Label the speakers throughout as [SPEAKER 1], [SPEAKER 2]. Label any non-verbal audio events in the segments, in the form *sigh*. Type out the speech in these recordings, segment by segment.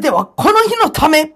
[SPEAKER 1] てはこの日のため。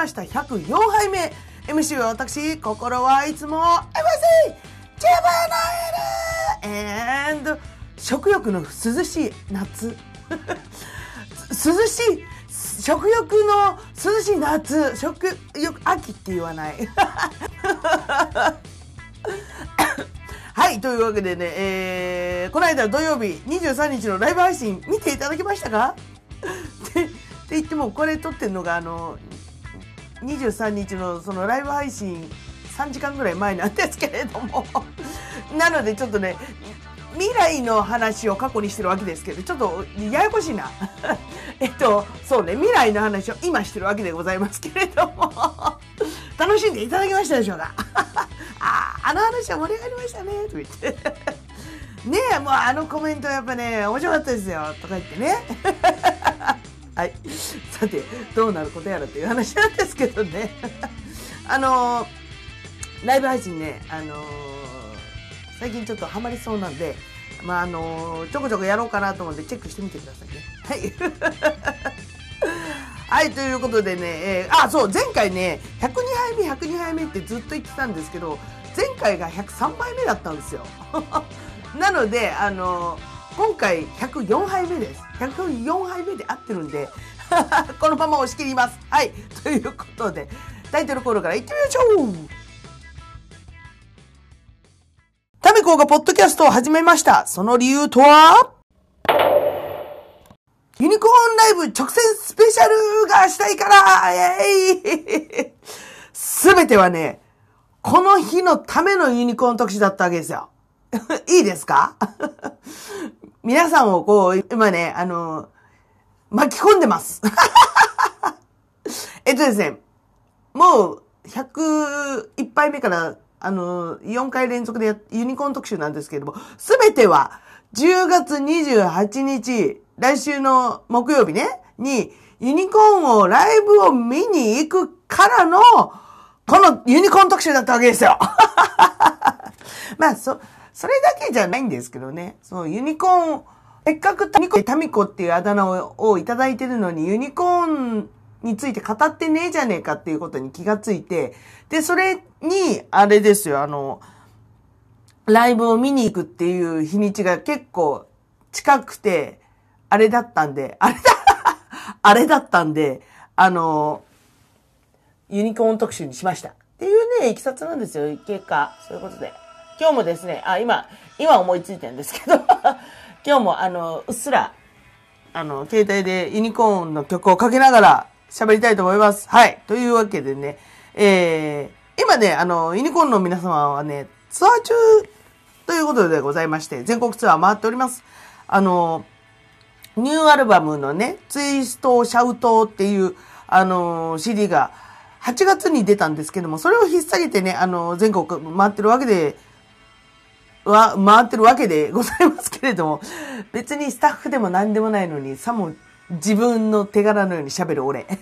[SPEAKER 1] ました。104杯目。MC は私、心はいつも MC! ジェバナエル !and 食欲の涼しい夏。涼しい、食欲の涼しい夏。*laughs* 食欲、秋って言わない。*laughs* はい、というわけでね、えー、この間土曜日23日のライブ配信見ていただきましたか？*laughs* って言ってもこれ撮ってるのがあの23日のそのライブ配信3時間ぐらい前なんですけれども。*laughs* なのでちょっとね未来の話を過去にしてるわけですけどちょっとややこしいな。*laughs* えっとそうね未来の話を今してるわけでございますけれども。*laughs* 楽しんでいただけましたでしょうか？ああの話は盛り上がりましたねと言って。ねえもうあのコメントやっぱね面白かったですよとか言ってね。はい。さて、どうなることやらという話なんですけどね。*laughs* あのー、ライブ配信ね、あのー、最近ちょっとハマりそうなんで、まあ、あのー、ちょこちょこやろうかなと思ってチェックしてみてくださいね。はい。*laughs* はい、ということでね、えー、あ、そう、前回ね、102杯目、102杯目ってずっと言ってたんですけど、前回が103杯目だったんですよ。*laughs* なので、あのー今回104杯目です。104杯目で合ってるんで、*laughs* このまま押し切ります。はい。ということで、タイトルコールからいってみましょうタメコがポッドキャストを始めました。その理由とは？ユニコーンライブ直線スペシャルがしたいからイェイすべてはね、この日のためのユニコーン特集だったわけですよ。*laughs* いいですか？*laughs* 皆さんをこう、今ね、あの、巻き込んでます。*laughs* えっとですね、もう、101杯目から、あの、4回連続でユニコーン特集なんですけれども、すべては、10月28日、来週の木曜日ね、に、ユニコーンを、ライブを見に行くからの、このユニコーン特集だったわけですよ。*laughs* まあ、そ、それだけじゃないんですけどね。そう、ユニコーン、せっかくタミコ、タミコっていうあだ名ををいただいてるのに、ユニコーンについて語ってねえじゃねえかっていうことに気がついて、で、それに、あれですよ、あの、ライブを見に行くっていう日にちが結構近くて、あれだったんで、あれだ、*laughs* あれだったんで、あの、ユニコーン特集にしました。っていうね、いきさつなんですよ、結果。そういうことで。今日もですね、あ、今、今思いついてるんですけど、今日もあの、うっすら、あの、携帯でユニコーンの曲をかけながら喋りたいと思います。はい。というわけでね、えー、今ね、あの、ユニコーンの皆様はね、ツアー中ということでございまして、全国ツアー回っております。あの、ニューアルバムのね、ツイストシャウトっていう、あの、CD が8月に出たんですけども、それを引っ提げてね、あの、全国回ってるわけで、は、回ってるわけでございますけれども、別にスタッフでも何でもないのに、さも自分の手柄のように喋る俺。*laughs*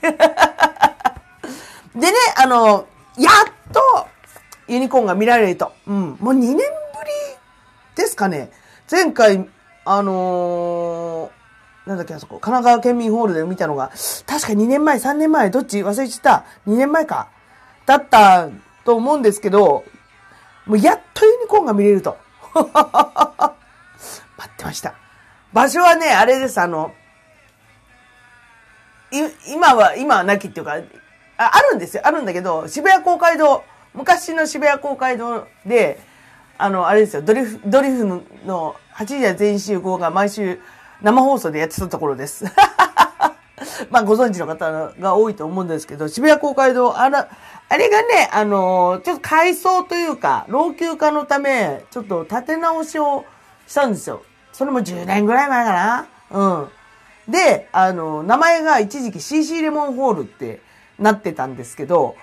[SPEAKER 1] でね、あの、やっと、ユニコーンが見られると。うん。もう2年ぶりですかね。前回、あのー、なんだっけ、あそこ、神奈川県民ホールで見たのが、確か2年前、3年前、どっち忘れちゃった。2年前か。だったと思うんですけど、もうやっとユニコーンが見れると。*laughs* 待ってました。場所はね、あれです、あの、い、今は、今はなきっていうか、ああるんですよ。あるんだけど、渋谷公会堂、昔の渋谷公会堂で、あの、あれですよ、ドリフ、ドリフの8時は全員集合が毎週生放送でやってたところです。*laughs* まあ、ご存知の方が多いと思うんですけど、渋谷公会堂、あら、あれがね、あの、ちょっと改装というか、老朽化のため、ちょっと建て直しをしたんですよ。それも10年ぐらい前かな。うん。で、あの、名前が一時期 CC レモンホールってなってたんですけど、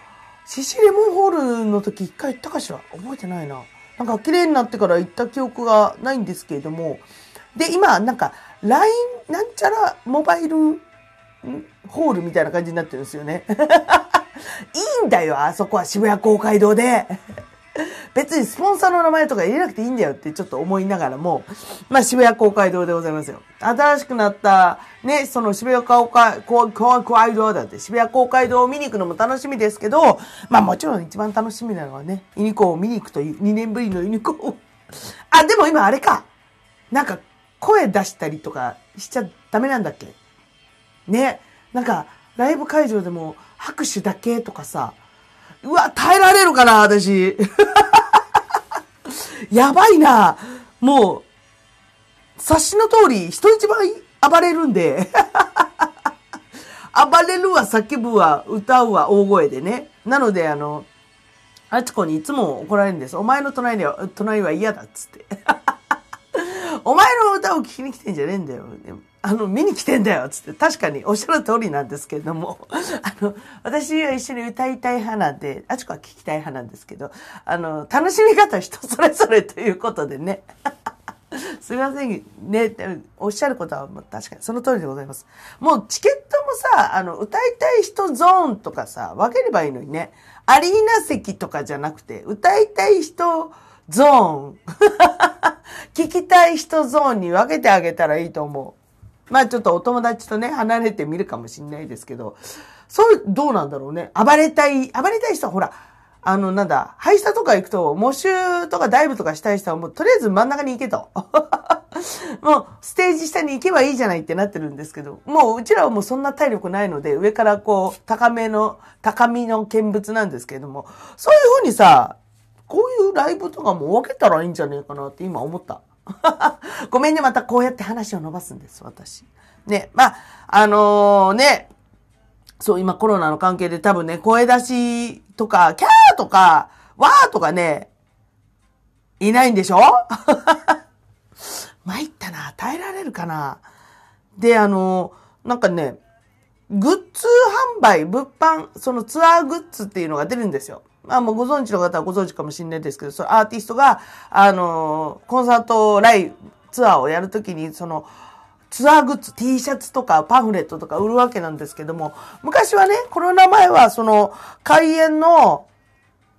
[SPEAKER 1] CC レモンホールの時一回行ったかしら？覚えてないな。なんか綺麗になってから行った記憶がないんですけれども、で、今、なんか、LINE なんちゃらモバイルホールみたいな感じになってるんですよね。*laughs* いいんだよ、あそこは渋谷公会堂で。*laughs* 別にスポンサーの名前とか入れなくていいんだよってちょっと思いながらも、まあ渋谷公会堂でございますよ。新しくなった、ね、その渋谷公会、公会堂だって渋谷公会堂を見に行くのも楽しみですけど、まあもちろん一番楽しみなのはね、ユニコーンを見に行くという、2年ぶりのユニコーン。あ、でも今あれか。なんか声出したりとかしちゃダメなんだっけ？ね。なんか、ライブ会場でも拍手だけとかさ、うわ、耐えられるかな、私。*laughs* やばいな。もう、察しの通り、人一倍暴れるんで。*laughs* 暴れるわ、叫ぶわ、歌うわ、大声でね。なので、あの、あちこにいつも怒られるんです。お前の隣は、隣は嫌だっつって。お前の歌を聴きに来てんじゃねえんだよ。あの、見に来てんだよつって、確かにおっしゃる通りなんですけれども、*laughs* あの、私は一緒に歌いたい派なんで、あちこは聞きたい派なんですけど、あの、楽しみ方人それぞれということでね。*laughs* すみませんね、おっしゃることは確かにその通りでございます。もうチケットもさ、あの、歌いたい人ゾーンとかさ、分ければいいのにね。アリーナ席とかじゃなくて、歌いたい人ゾーン。*laughs* 聞きたい人ゾーンに分けてあげたらいいと思う。まあちょっとお友達とね、離れてみるかもしんないですけど、そう、どうなんだろうね。暴れたい、暴れたい人はほら、あの、なんだ、ハイスタとか行くと、模習とかダイブとかしたい人はもうとりあえず真ん中に行けと。*laughs* もう、ステージ下に行けばいいじゃないってなってるんですけど、もううちらはもうそんな体力ないので、上からこう、高めの、高みの見物なんですけれども、そういうふうにさ、こういうライブとかも分けたらいいんじゃねえかなって今思った。*laughs* ごめんね、またこうやって話を伸ばすんです、私。ね、まあ、あのー、ね、そう、今コロナの関係で多分ね、声出しとか、キャーとか、わーとかね、いないんでしょ？*laughs* 参ったな、耐えられるかな？で、あのー、なんかね、グッズ販売、物販、そのツアーグッズっていうのが出るんですよ。まあもうご存知の方はご存知かもしれないですけど、そのアーティストが、あの、コンサートライ、ツアーをやるときに、その、ツアーグッズ、T シャツとかパンフレットとか売るわけなんですけども、昔はね、コロナ前はその、開演の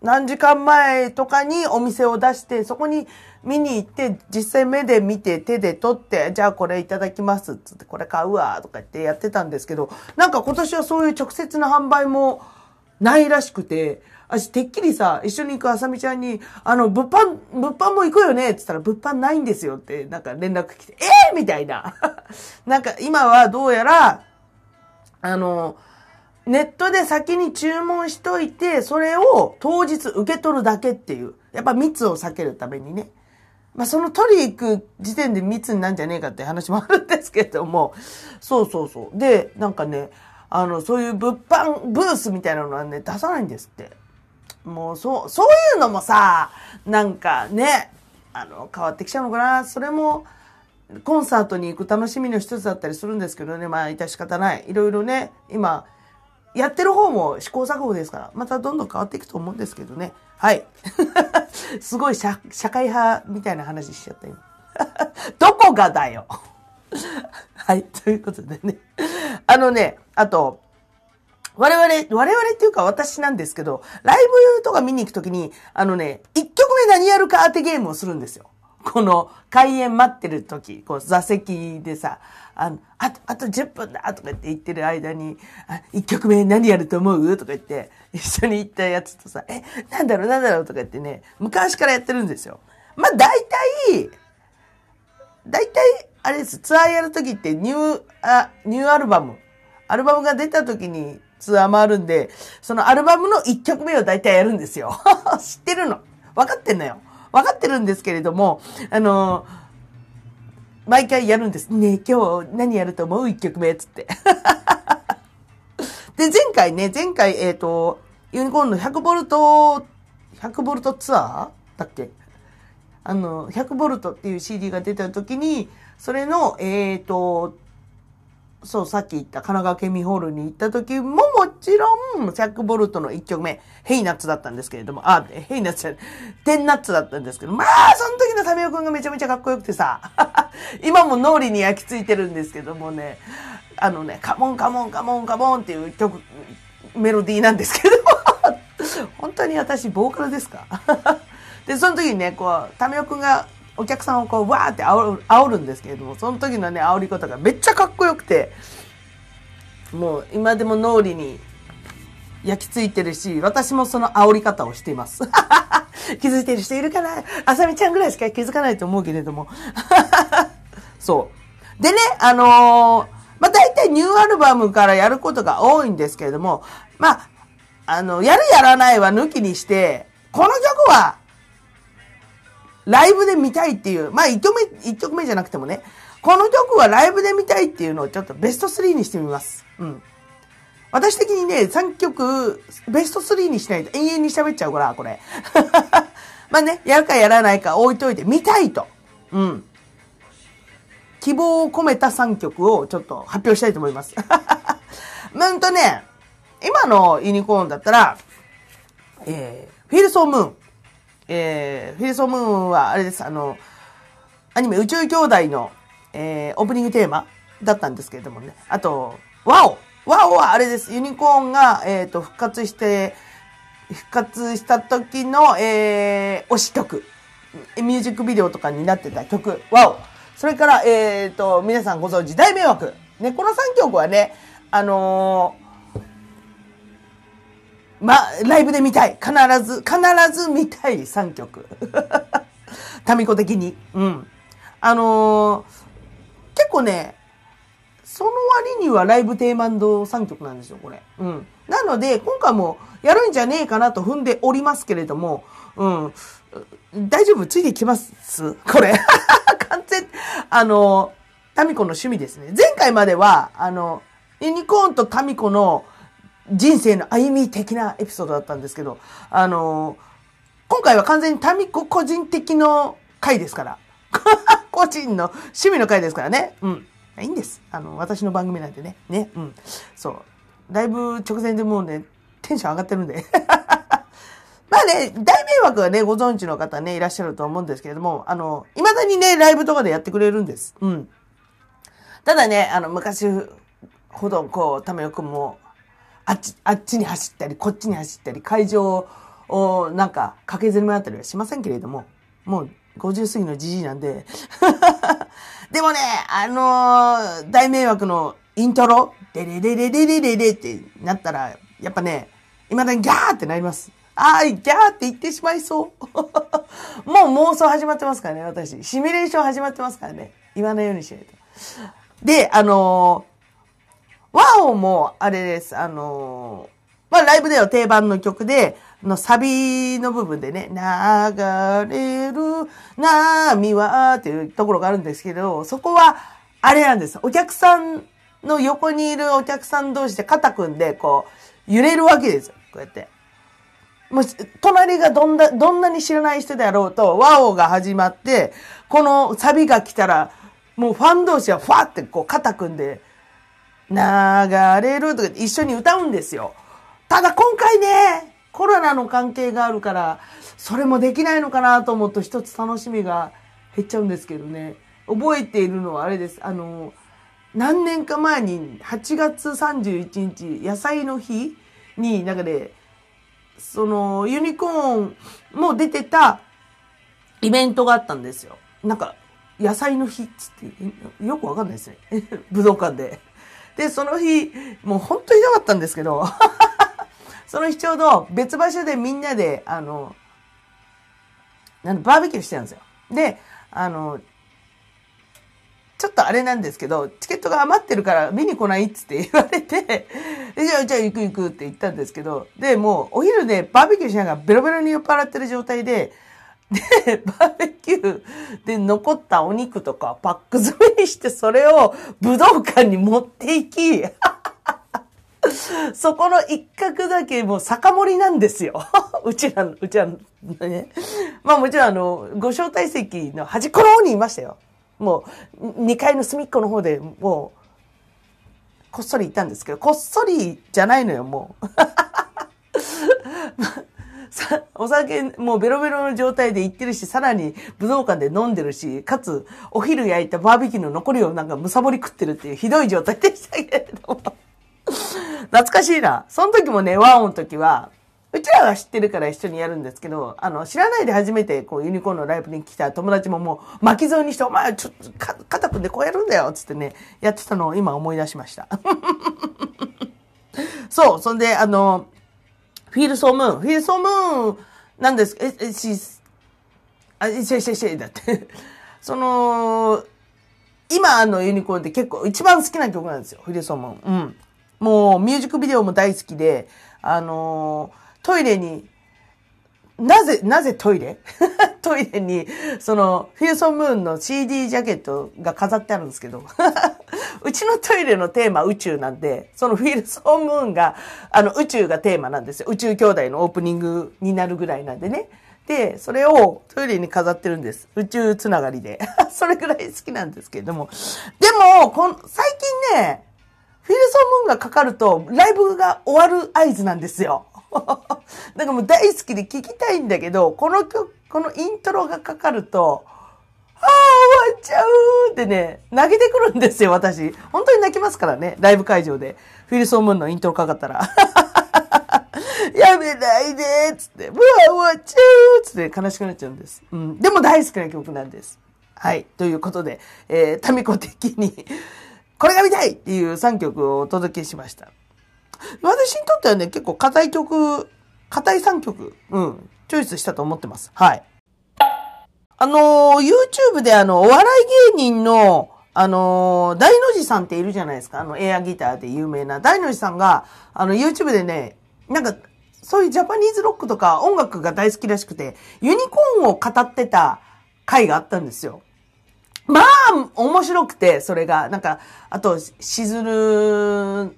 [SPEAKER 1] 何時間前とかにお店を出して、そこに見に行って、実際目で見て、手で取って、じゃあこれいただきますつって、これ買うわとか言ってやってたんですけど、なんか今年はそういう直接な販売もないらしくて、私、てっきりさ、一緒に行くあさみちゃんに、あの、物販、物販も行くよねって言ったら、物販ないんですよって、なんか連絡来て、ええー、みたいな。*laughs* なんか、今はどうやら、あの、ネットで先に注文しといて、それを当日受け取るだけっていう。やっぱ密を避けるためにね。まあ、その取り行く時点で密になんじゃねえかって話もあるんですけども。そうそうそう。で、なんかね、あの、そういう物販ブースみたいなのはね、出さないんですって。もう、そう、そういうのもさ、なんかね、あの、変わってきちゃうのかな。それも、コンサートに行く楽しみの一つだったりするんですけどね、まあ、致し方ない。いろいろね、今、やってる方も試行錯誤ですから、またどんどん変わっていくと思うんですけどね。はい。*laughs* すごい社会派みたいな話しちゃった今。*laughs* どこがだよ *laughs* はい。ということでね。あのね、あと、我々、我々っていうか私なんですけど、ライブとか見に行くときに、あのね、一曲目何やるか当てゲームをするんですよ。この開演待ってる時、こう座席でさ、あの、あと、あと10分だとかって言ってる間に、あ、1曲目何やると思う？とか言って、一緒に行ったやつとさ、え、なんだろう？なんだろう？とか言ってね、昔からやってるんですよ。まあ大体、大体、あれです、ツアーやるときってニュー、あ、ニューアルバム、アルバムが出たときにツアー回るんで、そのアルバムの1曲目を大体やるんですよ。*laughs* 知ってるの？分かってんのよ。分かってるんですけれども、あのー毎回やるんです。ね、今日何やると思う？一曲目、つって。*laughs* で、前回ね、前回、えっ、ー、と、ユニコーンの100ボルト、100ボルトツアーだっけ？あの、100ボルトっていう CD が出た時に、それの、えっ、ー、と、そう、さっき言った神奈川県民ホールに行った時ももちろん、100ボルトの1曲目、ヘイナッツだったんですけれども、あ、ヘイナッツじゃない、テンナッツだったんですけど、まあ、その時のタミオくんがめちゃめちゃかっこよくてさ、*laughs* 今も脳裏に焼き付いてるんですけどもね、あのね、カモンカモンカモンカモンっていう曲、メロディーなんですけど、*laughs* 本当に私、ボーカルですか？*laughs* で、その時にね、こう、タミオくんがお客さんをこう、わーって煽る煽るんですけれども、その時のね、煽り方がめっちゃかっこよくて、もう今でも脳裏に焼き付いてるし、私もその煽り方をしています。*laughs* 気づいてる人いるかな？あさみちゃんぐらいしか気づかないと思うけれども。*laughs* そう。でね、あのー、まあ、大体ニューアルバムからやることが多いんですけれども、まあ、あの、やるやらないは抜きにして、この曲はライブで見たいっていう、まあ1曲目、1曲目じゃなくてもね、この曲はライブで見たいっていうのをちょっとベスト3にしてみます。うん。私的にね、3曲、ベスト3にしないと永遠に喋っちゃうから、これ。*laughs* まあね、やるかやらないか置いといて、見たいと。うん。希望を込めた3曲をちょっと発表したいと思います。*laughs* うんとね、今のユニコーンだったら、えー、フィルソームーン。えー、フェイソムーンはあれです、あの、アニメ宇宙兄弟の、えー、オープニングテーマだったんですけれどもね。あと、ワオワオはあれです。ユニコーンが、えっ、ー、と、復活して、復活した時の、えー、推し曲。ミュージックビデオとかになってた曲、ワオそれから、えっ、ー、と、皆さんご存知、大迷惑。ね、この3曲はね、あのーま、ライブで見たい。必ず、必ず見たい3曲。*laughs* タミコ的に。うん。あのー、結構ね、その割にはライブテーマンド3曲なんですよ、これ。うん。なので、今回もやるんじゃねえかなと踏んでおりますけれども、うん。大丈夫？ついてきます？これ。*laughs* 完全、あの、タミコの趣味ですね。前回までは、あの、ユニコーンとタミコの人生の歩み的なエピソードだったんですけど、あの、今回は完全にタミコ個人的の回ですから。*laughs* 個人の趣味の回ですからね。うん。いいんです。あの、私の番組なんでね。ね。うん。そう。だいぶ直前でもうね、テンション上がってるんで。*laughs* まあね、大迷惑はね、ご存知の方ね、いらっしゃると思うんですけれども、あの、未だにね、ライブとかでやってくれるんです。うん。ただね、あの、昔ほど、こう、ためよくんも、あっち、あっちに走ったり、こっちに走ったり、会場をなんか駆けずり回ったりはしませんけれども、もう50過ぎのじじいなんで。*laughs* でもね、あのー、大迷惑のイントロ、デレレレレレレレってなったら、やっぱね、未だにギャーってなります。あーい、ギャーって言ってしまいそう。*laughs* もう妄想始まってますからね、私。シミュレーション始まってますからね。言わないようにしないと。で、あのーワオも、あれです。あのー、まあ、ライブでは定番の曲で、のサビの部分でね、流れる波はっていうところがあるんですけど、そこは、あれなんです。お客さんの横にいるお客さん同士で肩組んで、こう、揺れるわけですよ。こうやって。もう、隣がどんな、どんなに知らない人であろうと、ワオが始まって、このサビが来たら、もうファン同士はファーってこう肩組んで、流れるとか一緒に歌うんですよ。ただ今回ね、コロナの関係があるから、それもできないのかなと思うと一つ楽しみが減っちゃうんですけどね。覚えているのはあれです。あの、何年か前に8月31日、野菜の日に、なんかね、その、ユニコーンも出てたイベントがあったんですよ。なんか、野菜の日っつって、よくわかんないですね。*laughs* 武道館で。で、その日、もう本当ひどかったんですけど、*laughs* その日ちょうど別場所でみんなで、あの、なんバーベキューしてたんですよ。で、あの、ちょっとあれなんですけど、チケットが余ってるから見に来ないっつって *laughs* 言われて、じゃあ、じゃあ行く行くって言ったんですけど、で、もうお昼でバーベキューしながらベロベロに酔っ払ってる状態で、で、バーベキューで残ったお肉とかパック詰めにしてそれを武道館に持っていき、*laughs* そこの一角だけもう酒盛りなんですよ。*laughs* うちらの、うちらのね。まあもちろんあの、ご招待席の端っこの方にいましたよ。もう、2階の隅っこの方でもう、こっそりいたんですけど、こっそりじゃないのよ、もう。*laughs* さお酒もうベロベロの状態で行ってるし、さらに武道館で飲んでるし、かつお昼焼いたバーベキューの残りをなんかむさぼり食ってるっていうひどい状態でしたけれども。懐かしいな。その時もね、ワンオの時は、うちらが知ってるから一緒にやるんですけど、あの、知らないで初めてこうユニコーンのライブに来た友達ももう巻き添えにして、お前ちょっと肩組んでこうやるんだよつってね、やってたのを今思い出しました。*laughs* そう、そんで、あの、フィールソームーン、フィールソームーンなんです、え、え、し、あ、し、し、し、だって。*laughs* その、今のユニコーンって結構一番好きな曲なんですよ、フィールソームーン。うん。もうミュージックビデオも大好きで、あのトイレに、なぜ、なぜトイレ？*laughs* トイレに、その、フィルソンムーンの CD ジャケットが飾ってあるんですけど、*laughs* うちのトイレのテーマ宇宙なんで、そのフィルソンムーンが、あの、宇宙がテーマなんですよ。宇宙兄弟のオープニングになるぐらいなんでね。で、それをトイレに飾ってるんです。宇宙つながりで。*laughs* それぐらい好きなんですけれども。でも、こん最近ね、フィルソンムーンがかかると、ライブが終わる合図なんですよ。*laughs* なんかもう大好きで聞きたいんだけど、この曲、このイントロがかかると、ああ、終わっちゃうってね、泣けてくるんですよ、私。本当に泣きますからね、ライブ会場で。フィルソンムーンのイントロかかったら。*laughs* やめないでっつって、もう、終わっちゃうっつって悲しくなっちゃうんです。うん。でも大好きな曲なんです。はい。ということで、えー、タミコ的にこれが見たいっていう3曲をお届けしました。私にとってはね、結構硬い曲、硬い3曲、うん、チョイスしたと思ってます。はい。あのー、YouTube であの、お笑い芸人の、あのー、大の字さんっているじゃないですか。あの、エアギターで有名な。大の字さんが、あの、YouTube でね、なんか、そういうジャパニーズロックとか音楽が大好きらしくて、ユニコーンを語ってた回があったんですよ。まあ、面白くて、それが。なんか、あと、しずる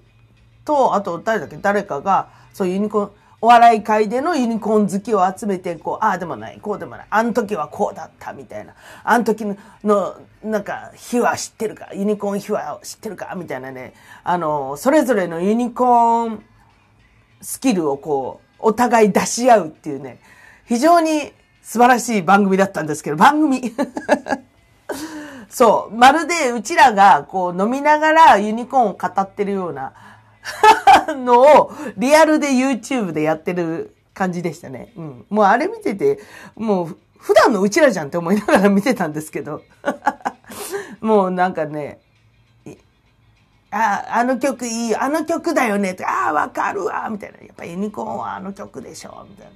[SPEAKER 1] と、あと、誰だっけ？誰かが、そういうユニコーン、お笑い界でのユニコーン好きを集めて、こう、ああでもない、こうでもない、あの時はこうだったみたいな、あの時の、なんか、秘話知ってるか、ユニコーン秘話を知ってるかみたいなね、あの、それぞれのユニコーンスキルをこう、お互い出し合うっていうね、非常に素晴らしい番組だったんですけど、番組。*laughs* そう。まるでうちらがこう飲みながらユニコーンを語ってるような *laughs* のをリアルで YouTube でやってる感じでしたね。うん。もうあれ見てて、もう普段のうちらじゃんって思いながら見てたんですけど。*laughs* もうなんかね、あ、あの曲いい、あの曲だよねって、ああ、わかるわ、みたいな。やっぱユニコーンはあの曲でしょ、みたいな。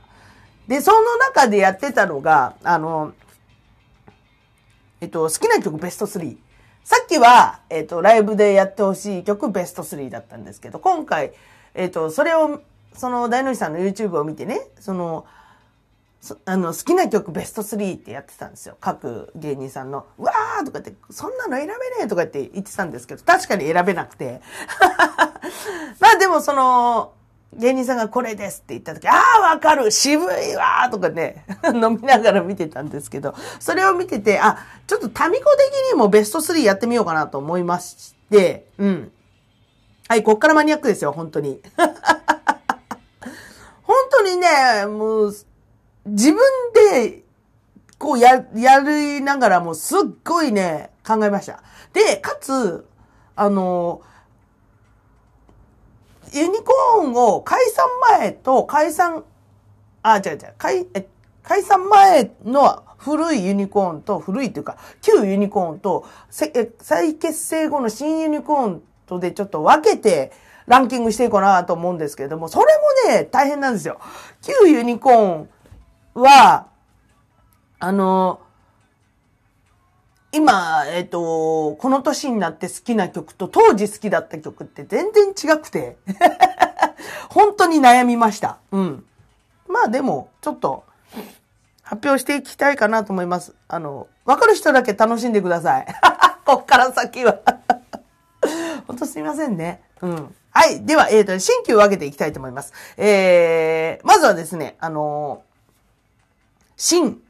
[SPEAKER 1] で、その中でやってたのが、あの、えっと、好きな曲ベスト3。さっきは、えっと、ライブでやってほしい曲ベスト3だったんですけど、今回、えっと、それを、その、大の字さんの YouTube を見てね、その、そあの、好きな曲ベスト3ってやってたんですよ。各芸人さんの。うわーとかって、そんなの選べねえとかって言ってたんですけど、確かに選べなくて。*laughs* まあでもその、芸人さんがこれですって言った時、ああ、わかる渋いわとかね、*laughs* 飲みながら見てたんですけど、それを見てて、あ、ちょっとタミコ的にもベスト3やってみようかなと思いまして、うん。はい、こっからマニアックですよ、本当に。*laughs* 本当にね、もう、自分で、こうや、やりながらもすっごいね、考えました。で、かつ、あの、ユニコーンを解散前と解散、あ、違う違う、解、え、解散前の古いユニコーンと、古いっていうか、旧ユニコーンと、再結成後の新ユニコーンとでちょっと分けてランキングしていこうなと思うんですけれども、それもね、大変なんですよ。旧ユニコーンは、あの、今、えっ、と、この年になって好きな曲と当時好きだった曲って全然違くて、*laughs* 本当に悩みました。うん。まあでも、ちょっと、発表していきたいかなと思います。あの、わかる人だけ楽しんでください。*laughs* こっから先は。*laughs* 本当すみませんね。うん。はい。では、えっ、と、新旧を分けていきたいと思います。えー、まずはですね、あの新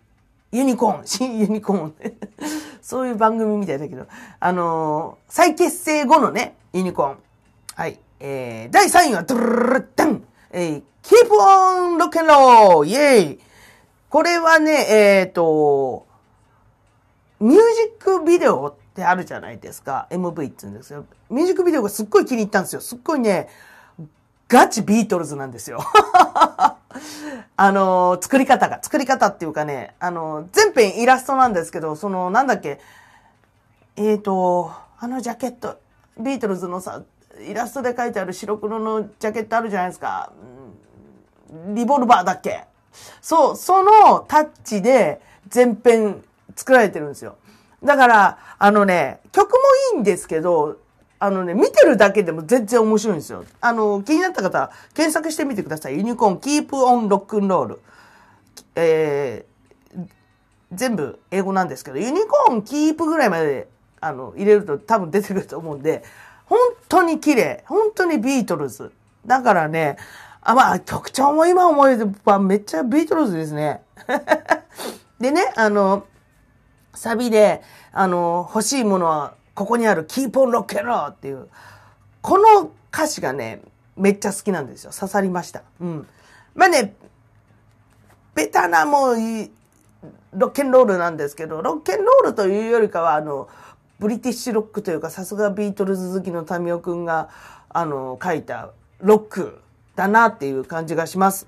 [SPEAKER 1] ユニコーン、*laughs* 新ユニコーン。*laughs* そういう番組みたいだけど、あのー再結成後のね、ユニコーン。はい。えー、第3位は、ドゥルルルダンえー、Keep on Rock and Roll! イェイこれはね、えっ、と、ミュージックビデオってあるじゃないですか。MV って言うんですよ。ミュージックビデオがすっごい気に入ったんですよ。すっごいね、ガチビートルズなんですよ。あの作り方が、作り方っていうかね、あのー全編イラストなんですけど、その、なんだっけ、えーと、あのジャケット、ビートルズのさ、イラストで書いてある白黒のジャケットあるじゃないですか。リボルバーだっけそう、そのタッチで全編作られてるんですよ。だから、あのね、曲もいいんですけど、あのね、見てるだけでも全然面白いんですよ。あの、気になった方は検索してみてください。ユニコーン、キープオンロックンロール。えー、全部英語なんですけど、ユニコーンキープぐらいまで、あの、入れると多分出てくると思うんで、本当に綺麗。本当にビートルズ。だからね、あ、まあ、曲調も今思えばめっちゃビートルズですね。*laughs* でね、あの、サビで、あの、欲しいものはここにある Keep on Rock and Roll っていう、この歌詞がね、めっちゃ好きなんですよ。刺さりました。うん。まあね、ベタなもういいロッケンロールなんですけど、ロッケンロールというよりかは、あの、ブリティッシュロックというか、さすがビートルズ好きのタミオくんが、あの、書いたロックだなっていう感じがします。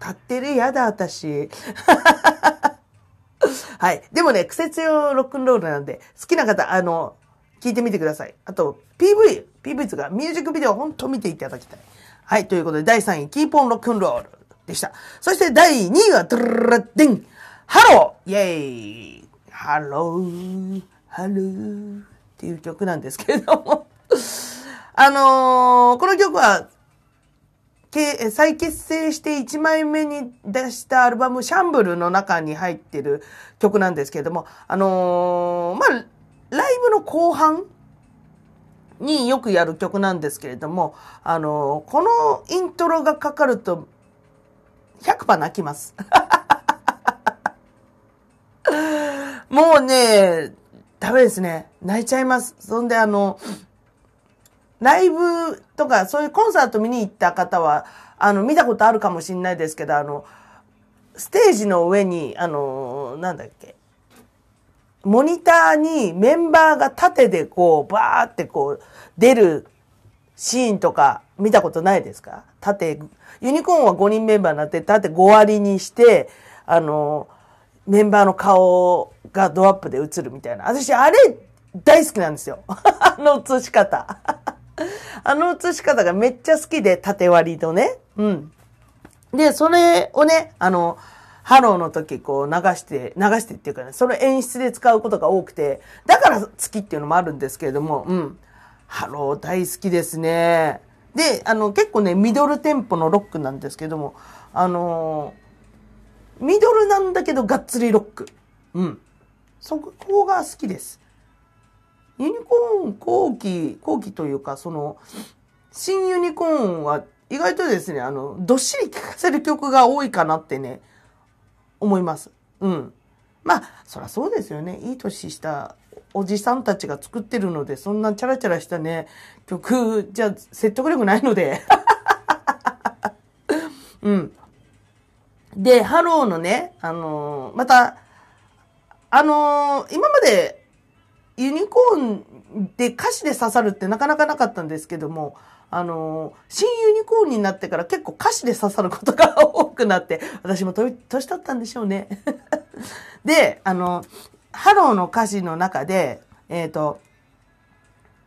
[SPEAKER 1] 語ってるやだ、私。はい。でもね、クセ強ロックンロールなんで、好きな方、あの、聞いてみてください。あと、PV、PV とかミュージックビデオ、本当見ていただきたい。はい。ということで、第3位、 Keep on Rock'n Roll でした。そして、第2位は、ドゥルルデンハローイェーイ HELLO、HELLO っていう曲なんですけれども。あのーこの曲は、再結成して1枚目に出したアルバムシャンブルの中に入ってる曲なんですけれども、あのーまあ、ライブの後半によくやる曲なんですけれども、あのこのイントロがかかると100%泣きます。*laughs* もうね、ダメですね。泣いちゃいます。そんであの、ライブとか、そういうコンサート見に行った方は、あの、見たことあるかもしれないですけど、あの、ステージの上に、あの、なんだっけ、モニターにメンバーが縦でこう、バーってこう、出るシーンとか見たことないですか？縦、ユニコーンは5人メンバーになって、縦5割にして、あの、メンバーの顔がドアップで映るみたいな。私、あれ、大好きなんですよ。*laughs* あの映し方。*laughs* あの映し方がめっちゃ好きで、縦割りのね。うん。で、それをね、あの、ハローの時こう流して、流してっていうかね、その演出で使うことが多くて、だから好きっていうのもあるんですけれども、うん。ハロー大好きですね。で、あの、結構ね、ミドルテンポのロックなんですけども、あのミドルなんだけどがっつりロック。うん。そこが好きです。ユニコーン後期、後期というか、その、新ユニコーンは意外とですね、あの、どっしり聴かせる曲が多いかなってね、思います。うん。まあ、そりゃそうですよね。いい年したおじさんたちが作ってるので、そんなチャラチャラしたね、曲じゃ説得力ないので。*laughs* うん。で、ハローのね、あのーまた、あのー今までユニコーンで歌詞で刺さるってなかなかなかったんですけども、あの新ユニコーンになってから結構歌詞で刺さることが多くなって、私も年取ったんでしょうね。*laughs* で、あの、ハローの歌詞の中で、えっ、と、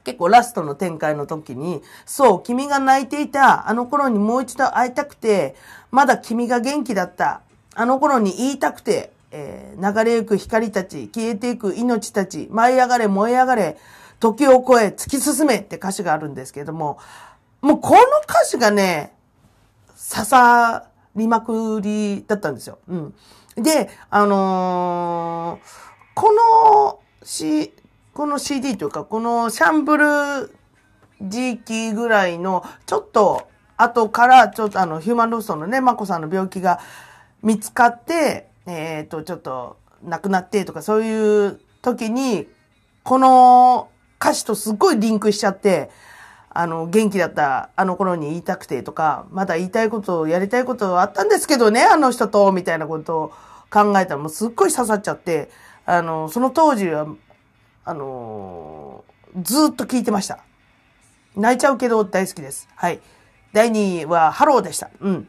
[SPEAKER 1] 結構ラストの展開の時に、そう、君が泣いていた、あの頃にもう一度会いたくて、まだ君が元気だった、あの頃に言いたくて、えー、流れゆく光たち、消えていく命たち、舞い上がれ、燃え上がれ、時を超え、突き進めって歌詞があるんですけれども、もうこの歌詞がね、刺さりまくりだったんですよ。うん。で、あのー、この C、この CD というか、このシャンブル時期ぐらいの、ちょっと後から、ちょっとあの、ヒューマンロストのね、マコさんの病気が見つかって、えっ、ー、と、ちょっと亡くなってとか、そういう時に、この歌詞とすっごいリンクしちゃって、あの、元気だったあの頃に言いたくてとか、まだ言いたいこと、やりたいことあったんですけどね、あの人と、みたいなことを考えたらもうすっごい刺さっちゃって、あの、その当時は、あのずっと聞いてました。泣いちゃうけど大好きです。はい。第2位はハローでした。うん。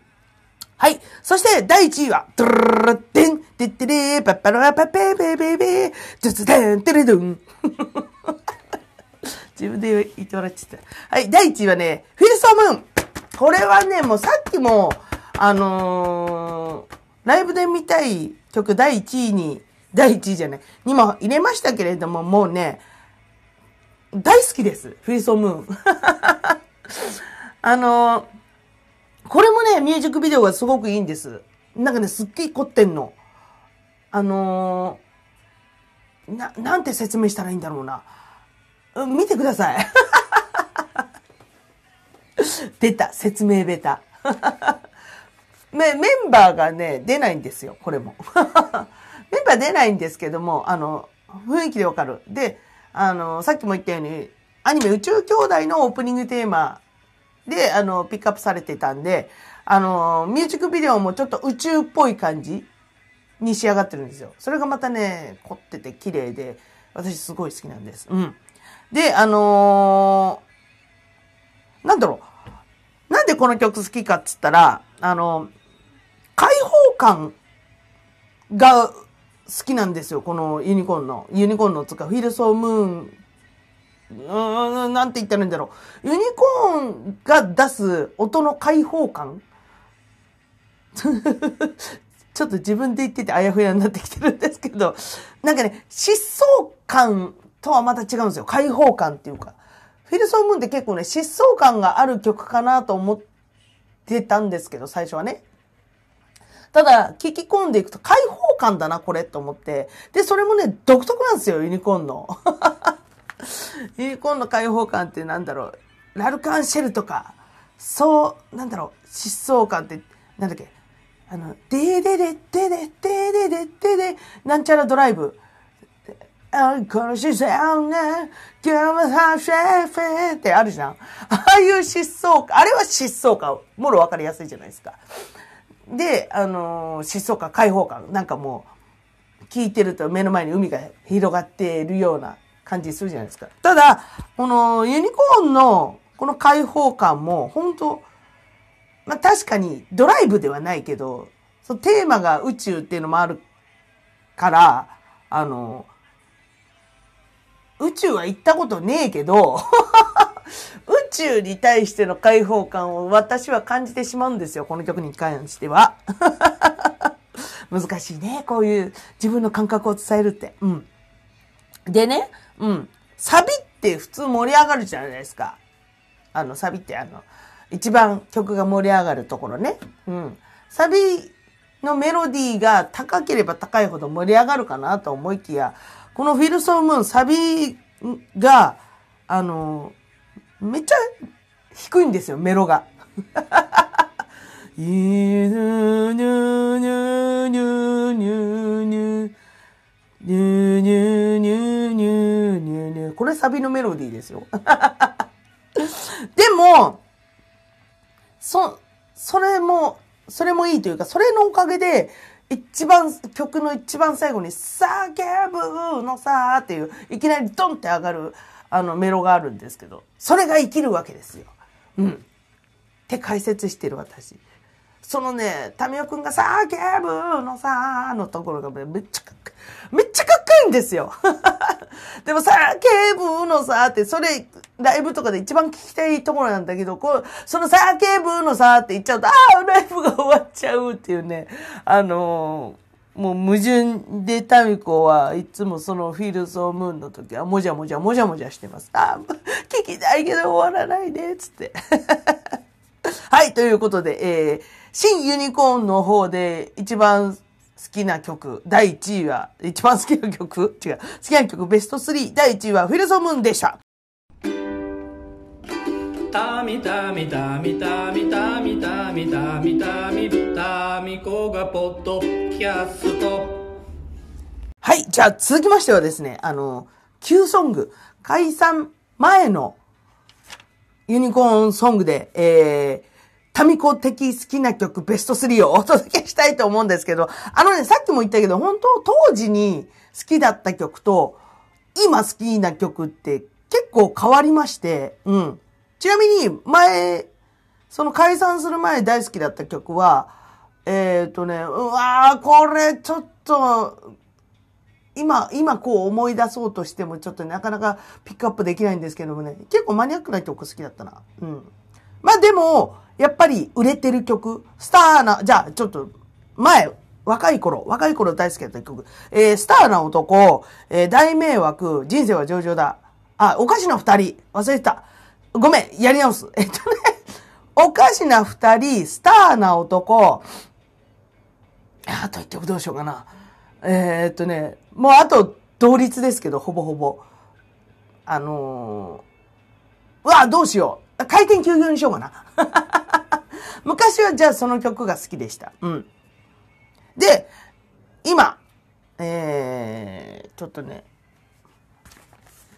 [SPEAKER 1] はい。そして第1位は、ドゥルルルデン、デッテレー、パッパラパペーペーペーペー、ジュツデン、テレドン。自分で言って笑っちゃった。はい。第1位はね、フィルソームーン。これはね、もうさっきも、あのー、ライブで見たい曲第1位に、第1位じゃない、にも入れましたけれども、もうね、大好きです。フィルソームーン。*laughs* あのー、これもね、ミュージックビデオがすごくいいんです。なんかね、すっげえ凝ってんの。あのー、な、なんて説明したらいいんだろうな。見てください。*laughs* 出た、説明ベタ。*laughs* メメンバーがね、出ないんですよ、これも。*laughs* メンバー出ないんですけども、あの、雰囲気でわかる。で、あの、さっきも言ったように、アニメ宇宙兄弟のオープニングテーマで、あの、ピックアップされてたんで、あの、ミュージックビデオもちょっと宇宙っぽい感じに仕上がってるんですよ。それがまたね、凝ってて綺麗で、私すごい好きなんです。うん。で、あのー、なんだろう。なんでこの曲好きかっつったら、あの、開放感が好きなんですよ。このユニコーンの。ユニコーンのつか、フィルソームーンうん、なんて言ったらいいんだろう。ユニコーンが出す音の開放感 *laughs* ちょっと自分で言っててあやふやになってきてるんですけど、なんかね、疾走感とはまた違うんですよ。開放感っていうか。フィルソームーンって結構ね、疾走感がある曲かなと思ってたんですけど、最初はね。ただ、聞き込んでいくと開放感だな、これ、と思って。で、それもね、独特なんですよ、ユニコーンの。*laughs* ユニコーンの開放感ってなんだろう。ラルカンシェルとか、そう、なんだろう、疾走感って、なんだっけ。あの、ででででででででででなんちゃらドライブ。あ、この視線ね、今日はしェってあるじゃん。ああいう疾走感、あれは疾走感、もろわかりやすいじゃないですか。で、あの、疾走感、開放感、なんかもう、聞いてると目の前に海が広がっているような感じするじゃないですか。ただ、このユニコーンのこの開放感も、本当まあ確かにドライブではないけど、そのテーマが宇宙っていうのもあるから、あの、宇宙は行ったことねえけど、*laughs* 宇宙に対しての開放感を私は感じてしまうんですよ、この曲に関しては。*laughs* 難しいね、こういう自分の感覚を伝えるって。うん。でね、うん。サビって普通盛り上がるじゃないですか。あの、サビってあの、一番曲が盛り上がるところね。うん。サビのメロディーが高ければ高いほど盛り上がるかなと思いきや、このフィルソームーン、サビが、あの、めっちゃ低いんですよ、メロが。*laughs* ニューニューニューニューニューニュー。これサビのメロディーですよ。でも、そ、それも、それもいいというか、それのおかげで、一番、曲の一番最後に、叫ぶのさーっていう、いきなりドンって上がる、あの、メロがあるんですけど、それが生きるわけですよ。うん。って解説してる私。そのね、タミオくんが叫ぶのさのところがめっちゃかっ。めっちゃかっこいいんですよ。*laughs* でも叫ぶのさって、それ、ライブとかで一番聞きたいところなんだけど、こう、その叫ぶのさって言っちゃうと、ああ、ライブが終わっちゃうっていうね、あのー、もう矛盾でタミコはいつもそのフィールソームーンの時はもじゃもじゃもじゃもじゃしてます。あ、聞きたいけど終わらないで、つって。*laughs* はい、ということで、えー、新ユニコーンの方で一番好きな曲、第1位は、一番好きな曲？*laughs* 違う。好きな曲ベスト3、第1位はフィルソムーンでした。たみたみたみたみたみたみたみたみたみこがポッドキャストはい、じゃあ続きましてはですね、あの、Q ソング、解散前のユニコーンソングで、えー、タミコ的好きな曲ベスト3をお届けしたいと思うんですけど、あのね、さっきも言ったけど、本当当時に好きだった曲と、今好きな曲って結構変わりまして、うん。ちなみに、前、その解散する前大好きだった曲は、えっ、ー、とね、うわー、これちょっと、今、今こう思い出そうとしてもちょっとなかなかピックアップできないんですけどもね、結構マニアックな曲好きだったな。うん。まあでも、やっぱり売れてる曲、スターな、じゃあちょっと、前、若い頃、若い頃大好きだった曲、えー、スターな男、えー、大迷惑、人生は上々だ。あ、おかしな二人、忘れてた。ごめん、やり直す。えっとね、*laughs* おかしな二人、スターな男、あと一曲どうしようかな。えー、っとね、もうあと同率ですけど、ほぼほぼ。あのー、うわ、どうしよう。回転休業にしようかな。*laughs* 昔はじゃあその曲が好きでした。うん。で、今、えー、ちょっとね、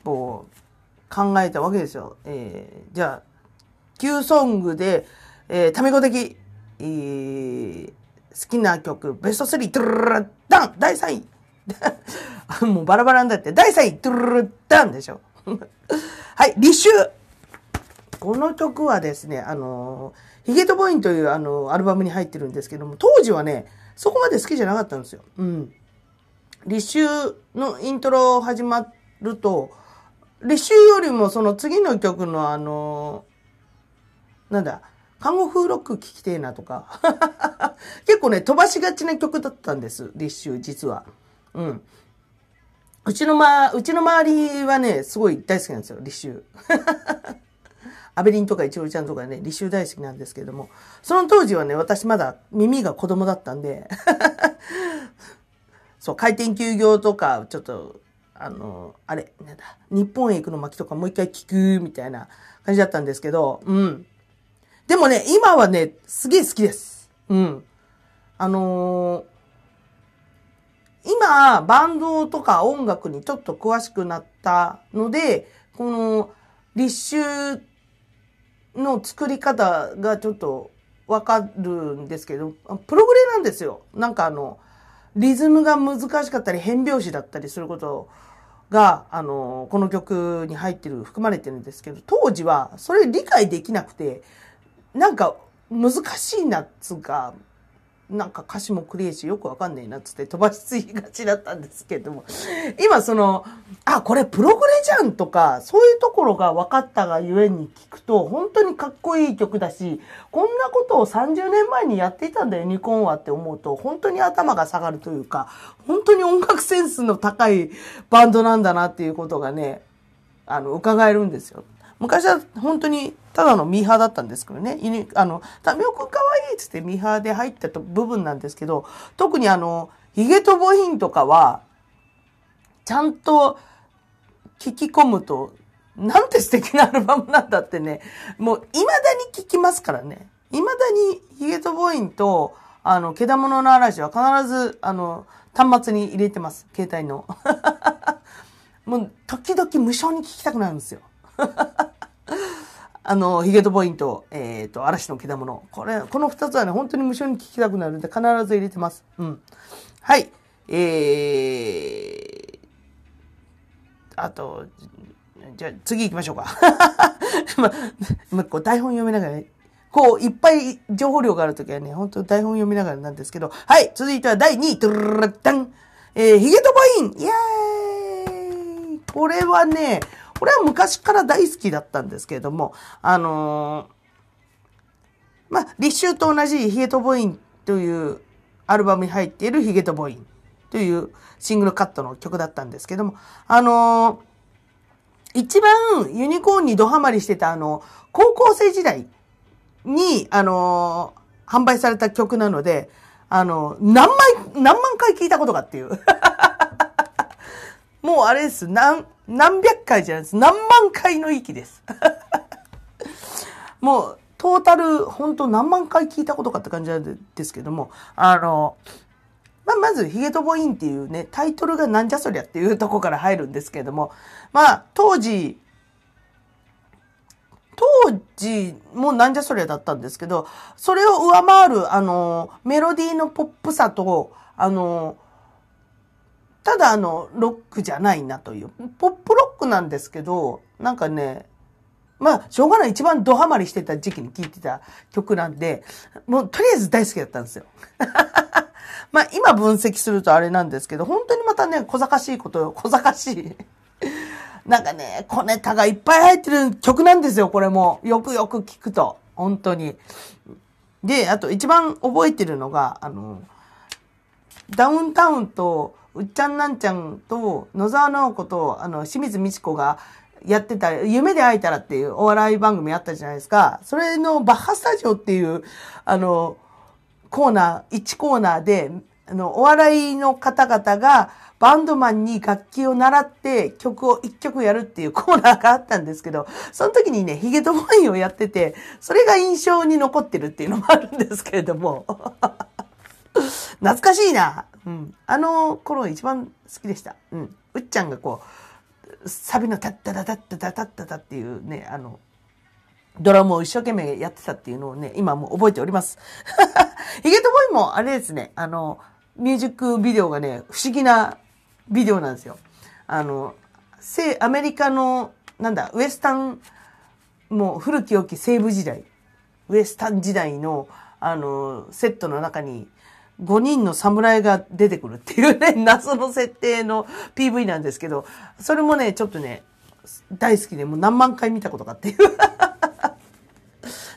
[SPEAKER 1] こう、考えたわけですよ。えー、じゃあ、Q ソングで、えー、タメ語的、えー、好きな曲、ベスト3、トゥルルルダン第3位もうバラバラになって、第3位、トゥルルルダンでしょ。はい、立秋この曲はですね、あの、ヒゲとボインというあの、アルバムに入ってるんですけども、当時はね、そこまで好きじゃなかったんですよ。うん。立秋のイントロ始まると、履修よりもその次の曲のあの、なんだ、看護風ロック聴きてえなとか。*laughs* 結構ね、飛ばしがちな曲だったんです、立秋、実は。うん。うちのま、うちの周りはね、すごい大好きなんですよ、立秋。*laughs* アベリンとかイチロちゃんとかね、立秋大好きなんですけども、その当時はね、私まだ耳が子供だったんで *laughs* そう、回転休業とか、ちょっと、あの、あれ、なんだ、日本へ行くの巻とかもう一回聞くみたいな感じだったんですけど、うん。でもね、今はね、すげえ好きです。うん。あのー、今、バンドとか音楽にちょっと詳しくなったので、この、立秋の作り方がちょっとわかるんですけど、プログレなんですよ。なんかあの、リズムが難しかったり変拍子だったりすることが、あの、この曲に入ってる、含まれてるんですけど、当時はそれ理解できなくて、なんか難しいなっつうか、なんか歌詞もクリエイしよくわかんねえなっつって飛ばしすぎがちだったんですけども、今その、あ、これプログレじゃんとか、そういうところが分かったがゆえに聞くと、本当にかっこいい曲だし、こんなことを30年前にやっていたんだよ、ニコンはって思うと、本当に頭が下がるというか、本当に音楽センスの高いバンドなんだなっていうことがね、あの、伺えるんですよ。昔は本当にただのミーハーだったんですけどね。犬あの、タミオくんかわいいっつってミーハーで入った部分なんですけど、特にあの、ヒゲとボヒンとかは、ちゃんと聞き込むと、なんて素敵なアルバムなんだってね、もう未だに聞きますからね。未だにヒゲとボインと、あの、けだものの嵐は必ず、あの、端末に入れてます。携帯の。*laughs* もう、時々無償に聞きたくなるんですよ。あの、ヒゲとポイント、えっ、ー、と、嵐の毛玉これ、この二つはね、本当に無償に聞きたくなるんで、必ず入れてます。うん。はい。えー、あと、じゃあ次行きましょうか。*laughs* ま、ま、こう台本読みながら、ね、こう、いっぱい情報量があるときはね、本当台本読みながらなんですけど、はい、続いては第2位、トゥルルルダン、えー、ヒゲとポインイェーイこれはね、これは昔から大好きだったんですけれども、あのー、まあ、立秋と同じヒエトボインというアルバムに入っているヒゲとボインというシングルカットの曲だったんですけども、あのー、一番ユニコーンにドハマりしてたあの、高校生時代に、あのー、販売された曲なので、あの、何枚、何万回聞いたことかっていう。*laughs* もうあれです。何、何百回じゃないです。何万回の域です。*laughs* もう、トータル、本当何万回聞いたことかって感じなんですけども、あの、ま、まず、ヒゲとボインっていうね、タイトルがなんじゃそりゃっていうとこから入るんですけども、まあ、当時、当時もなんじゃそりゃだったんですけど、それを上回る、あの、メロディーのポップさと、あの、ただあの、ロックじゃないなという。ポップロックなんですけど、なんかね、まあ、しょうがない。一番ドハマりしてた時期に聴いてた曲なんで、もうとりあえず大好きだったんですよ。*laughs* まあ、今分析するとあれなんですけど、本当にまたね、小賢しいこと。小賢しい。なんかね、小ネタがいっぱい入ってる曲なんですよ、これも。よくよく聞くと。本当に。で、あと一番覚えてるのが、あの、ダウンタウンと、うっちゃんなんちゃんと、野沢直子と、あの、清水美智子がやってた、夢で会えたらっていうお笑い番組あったじゃないですか。それのバッハスタジオっていう、あの、コーナー、1コーナーで、あの、お笑いの方々が、バンドマンに楽器を習って曲を一曲やるっていうコーナーがあったんですけど、その時にね、ヒゲとボインをやってて、それが印象に残ってるっていうのもあるんですけれども。*laughs* 懐かしいな。うん。あの頃一番好きでした。うん。うっちゃんがこう、サビのタッタタタッタタタッタタっていうね、あの、ドラムを一生懸命やってたっていうのをね、今も覚えております。*laughs* ヒゲとボイもあれですね、あの、ミュージックビデオがね、不思議なビデオなんですよ。あの、西、アメリカの、なんだ、ウエスタン、もう古き良き西部時代、ウエスタン時代の、あの、セットの中に、5人の侍が出てくるっていうね、*laughs* 謎の設定の PV なんですけど、それもね、ちょっとね、大好きで、もう何万回見たことかっていう *laughs*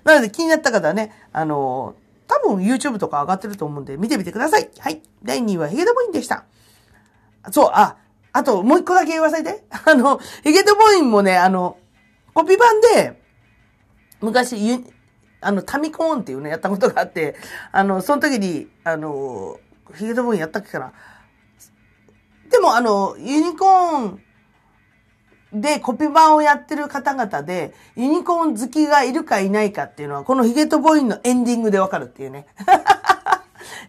[SPEAKER 1] なので気になった方はね、あの、多分 YouTube とか上がってると思うんで見てみてください。はい。第2位はヒゲダボインでした。そう、あ、あともう一個だけ言わせて。*laughs* あの、ヒゲダボインもね、あの、コピー版で、昔、あの、タミコーンっていうのやったことがあって、あの、その時に、あの、ヒゲドボインやったっけかな。でも、あの、ユニコーンで、コピー版をやってる方々で、ユニコーン好きがいるかいないかっていうのは、このヒゲとボインのエンディングでわかるっていうね。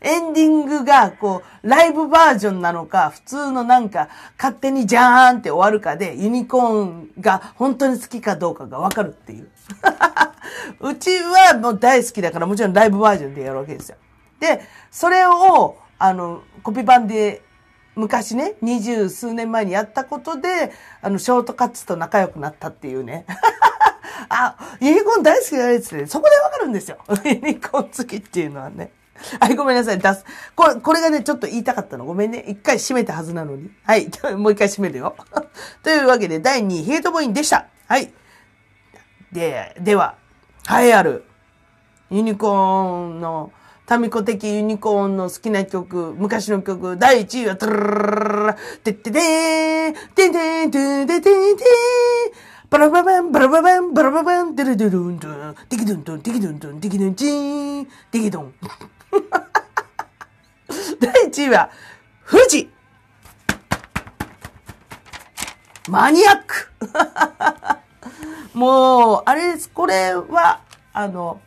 [SPEAKER 1] エンディングが、こう、ライブバージョンなのか、普通のなんか、勝手にジャーンって終わるかで、ユニコーンが本当に好きかどうかがわかるっていう。*laughs* うちはもう大好きだから、もちろんライブバージョンでやるわけですよ。で、それを、あの、コピー版で昔ね、二十数年前にやったことで、あの、ショートカッツと仲良くなったっていうね。*laughs* あ、ユニコーン大好きだねって、そこでわかるんですよ。*laughs* ユニコーン好きっていうのはね。*laughs* はい、ごめんなさい。出す。これ、これがね、ちょっと言いたかったの。ごめんね。一回閉めたはずなのに。はい。*laughs* もう一回閉めるよ。*laughs* というわけで、第2位、ヘイトボインでした。はい。で、では、栄えある、ユニコーンの、タミコ的ユニコーンの好きな曲、昔の曲、第1位は、トゥルルルルてってでーん、てんてんてんてんてんてんバラババン、バラババン、バラババン、デルデルンドゥン、テキドゥンドン、テキドゥンドゥン、テキドゥンチーン、テキドン。*laughs* 第1位は、富士。マニアック。もう、あれです。これは、あの、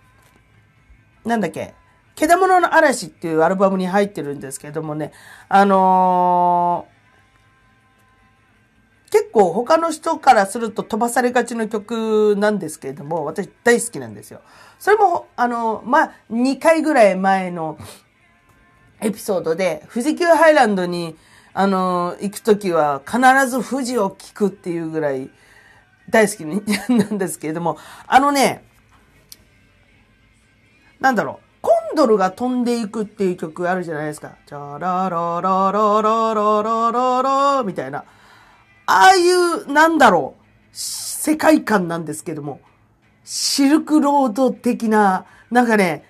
[SPEAKER 1] なんだっけ。けだものの嵐っていうアルバムに入ってるんですけどもね、あのー、結構他の人からすると飛ばされがちの曲なんですけれども、私大好きなんですよ。それも、あの、まあ、2回ぐらい前のエピソードで、富士急ハイランドに、あの、行くときは必ず富士を聴くっていうぐらい大好き *laughs* なんですけれども、あのね、なんだろう。コンドルが飛んでいくっていう曲あるじゃないですか。チャラララララララララみたいな。ああいう、なんだろう、世界観なんですけども、シルクロード的な、なんかね、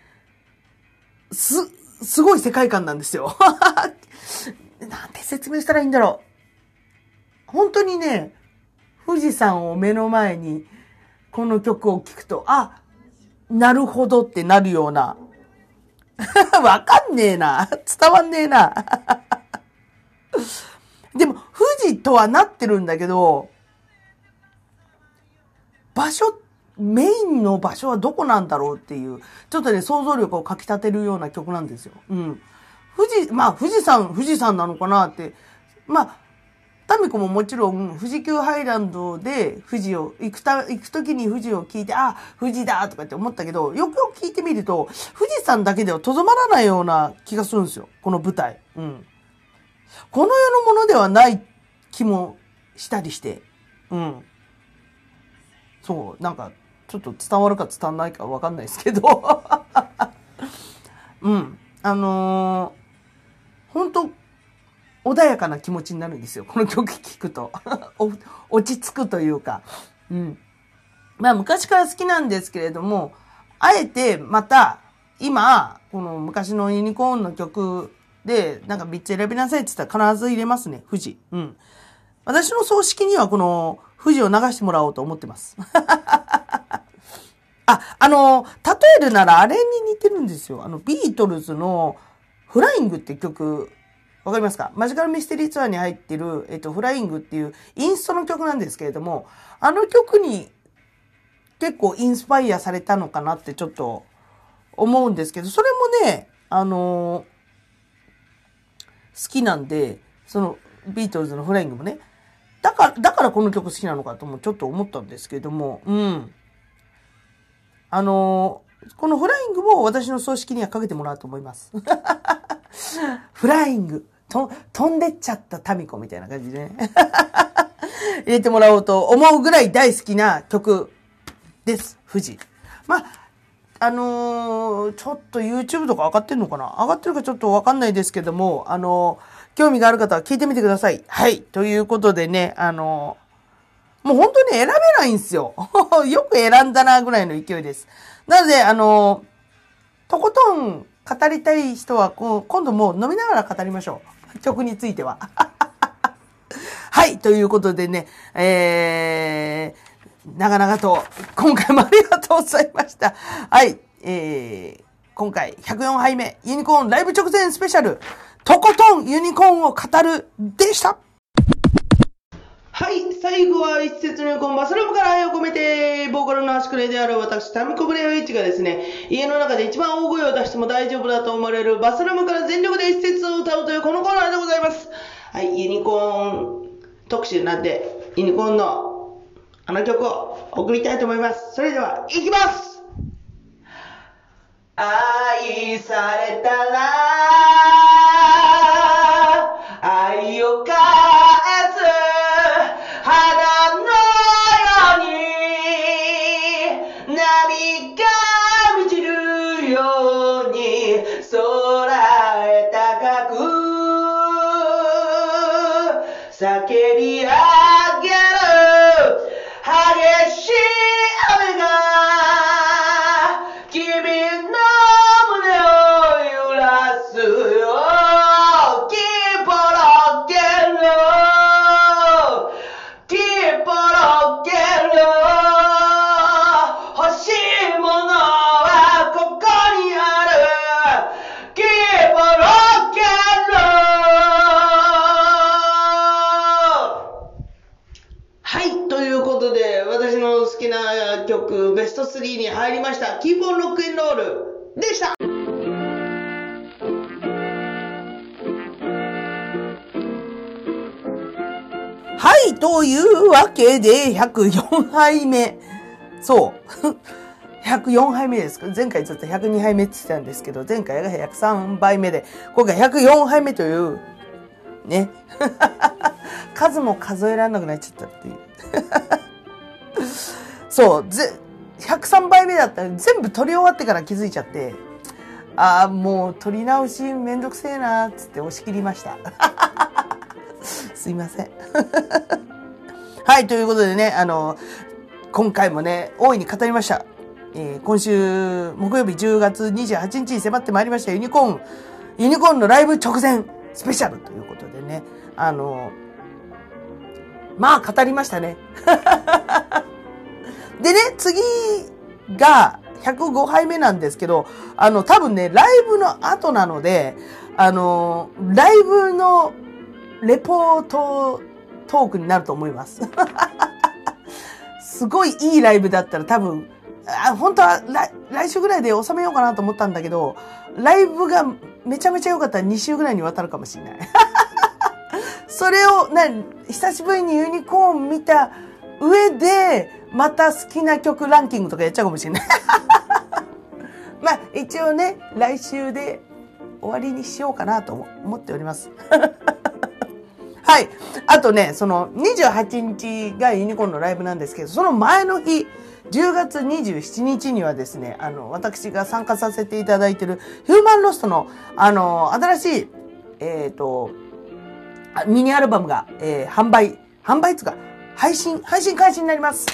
[SPEAKER 1] す、すごい世界観なんですよ。*laughs* なんて説明したらいいんだろう。本当にね、富士山を目の前に、この曲を聴くと、あ、なるほどってなるような。*laughs* わかんねえな。伝わんねえな。でも、富士とはなってるんだけど、場所、メインの場所はどこなんだろうっていう、ちょっとね、想像力をかき立てるような曲なんですよ。うん。富士、まあ、富士山、富士山なのかなって。まあ、タミコももちろん、富士急ハイランドで富士を、行くた、行く時に富士を聞いて、あ、富士だとかって思ったけど、よくよく聞いてみると、富士山だけではとどまらないような気がするんですよ。この舞台。うん。この世のものではない気もしたりして。うん。そう、なんか、ちょっと伝わるか伝わらないかわかんないですけど。*laughs* うん。あのー、本当穏やかな気持ちになるんですよ。この曲聴くと。*laughs* 落ち着くというか。うん。まあ昔から好きなんですけれども、あえてまた今、この昔のユニコーンの曲で、なんか3つ選びなさいって言ったら必ず入れますね。富士。うん。私の葬式にはこの富士を流してもらおうと思ってます。*laughs* あ、あの、例えるならあれに似てるんですよ。あの、ビートルズのフライングって曲、わかりますか？マジカルミステリーツアーに入ってる、えっと、フライングっていうインストの曲なんですけれども、あの曲に結構インスパイアされたのかなってちょっと思うんですけど、それもね、あのー好きなんで、そのビートルズのフライングもね、だから、だからこの曲好きなのかともちょっと思ったんですけども、うん。あのー、このフライングも私の葬式にはかけてもらうと思います。*laughs* フライング。と、飛んでっちゃったタミコみたいな感じでね。*laughs* 入れてもらおうと思うぐらい大好きな曲です。富士。まあ、あのー、ちょっと YouTube とか上がってんのかな？上がってるかちょっとわかんないですけども、あのー、興味がある方は聞いてみてください。はい。ということでね、あのー、もう本当に選べないんですよ。*laughs* よく選んだなぐらいの勢いです。なので、あのとことん語りたい人は、今度もう飲みながら語りましょう。*laughs* 曲については。*laughs* はい。ということでね、えー、長々と、今回もありがとうございました。はい。えー、今回104杯目、ユニコーンライブ直前スペシャル、とことんユニコーンを語るでしたはい、最後は一節のコンバスラムから愛を込めて、ボーカルの足くれである私、タミコブレアイチがですね、家の中で一番大声を出しても大丈夫だと思われるバスラムから全力で一節を歌うというこのコーナーでございます。はい、ユニコーン特集なんで、ユニコーンのあの曲を送りたいと思います。それでは、いきます愛されたら、愛を返す花のように、波が満ちるように、空へ高く叫び上げる este というわけで104杯目そう *laughs* 104杯目です前回ずっと102杯目って言ってたんですけど、前回が103杯目で、今回104杯目という、ね。*laughs* 数も数えられなくなっちゃったっていう。*laughs* そう、ぜ、103杯目だったら全部撮り終わってから気づいちゃって、ああ、もう撮り直しめんどくせえなーっつって押し切りました。すいません。はい、ということでね、あの、今回もね、大いに語りました。えー、今週木曜日10月28日に迫ってまいりましたユニコーン、ユニコーンのライブ直前スペシャルということでね、あの、まあ語りましたね。*laughs* でね、次が105杯目なんですけど、あの、多分ね、ライブの後なので、あの、ライブのレポートトークになると思います。*laughs* すごいいいライブだったら多分、あ本当は来週ぐらいで収めようかなと思ったんだけど、ライブがめちゃめちゃ良かったら2週ぐらいにわたるかもしれない。*laughs* それを、な、久しぶりにユニコーン見た上で、また好きな曲ランキングとかやっちゃうかもしれない。*laughs* まあ、一応ね、来週で終わりにしようかなと思っております。はい。あとね、その28日がユニコーンのライブなんですけど、その前の日、10月27日にはですね、あの、私が参加させていただいているヒューマンロストの、あの、新しい、えっ、ー、と、ミニアルバムが、えー、販売、販売つか、配信、配信開始になります。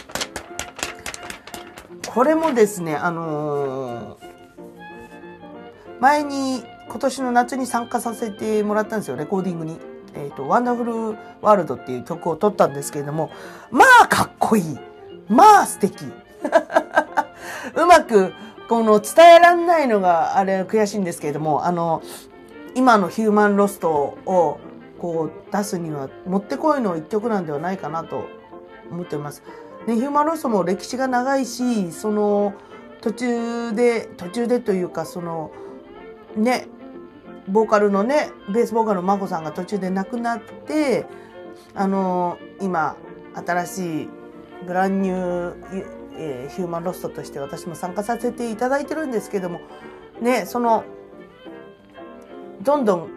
[SPEAKER 1] これもですね、あのー、前に今年の夏に参加させてもらったんですよ、レコーディングに。えっ、ー、と、ワンダフルワールドっていう曲を撮ったんですけれども、まあかっこいい。まあ素敵。*laughs* うまく、この伝えらんないのがあれ悔しいんですけれども、あの、今のヒューマンロストをこう出すにはもってこいの一曲なんではないかなと思っています。ね、ヒューマンロストも歴史が長いし、その途中で、途中でというか、その、ね、ボーカルのね、ベースボーカルのマコさんが途中で亡くなって、あの、今、新しいブランニュー、えー、ヒューマンロストとして私も参加させていただいてるんですけども、ね、その、どんどん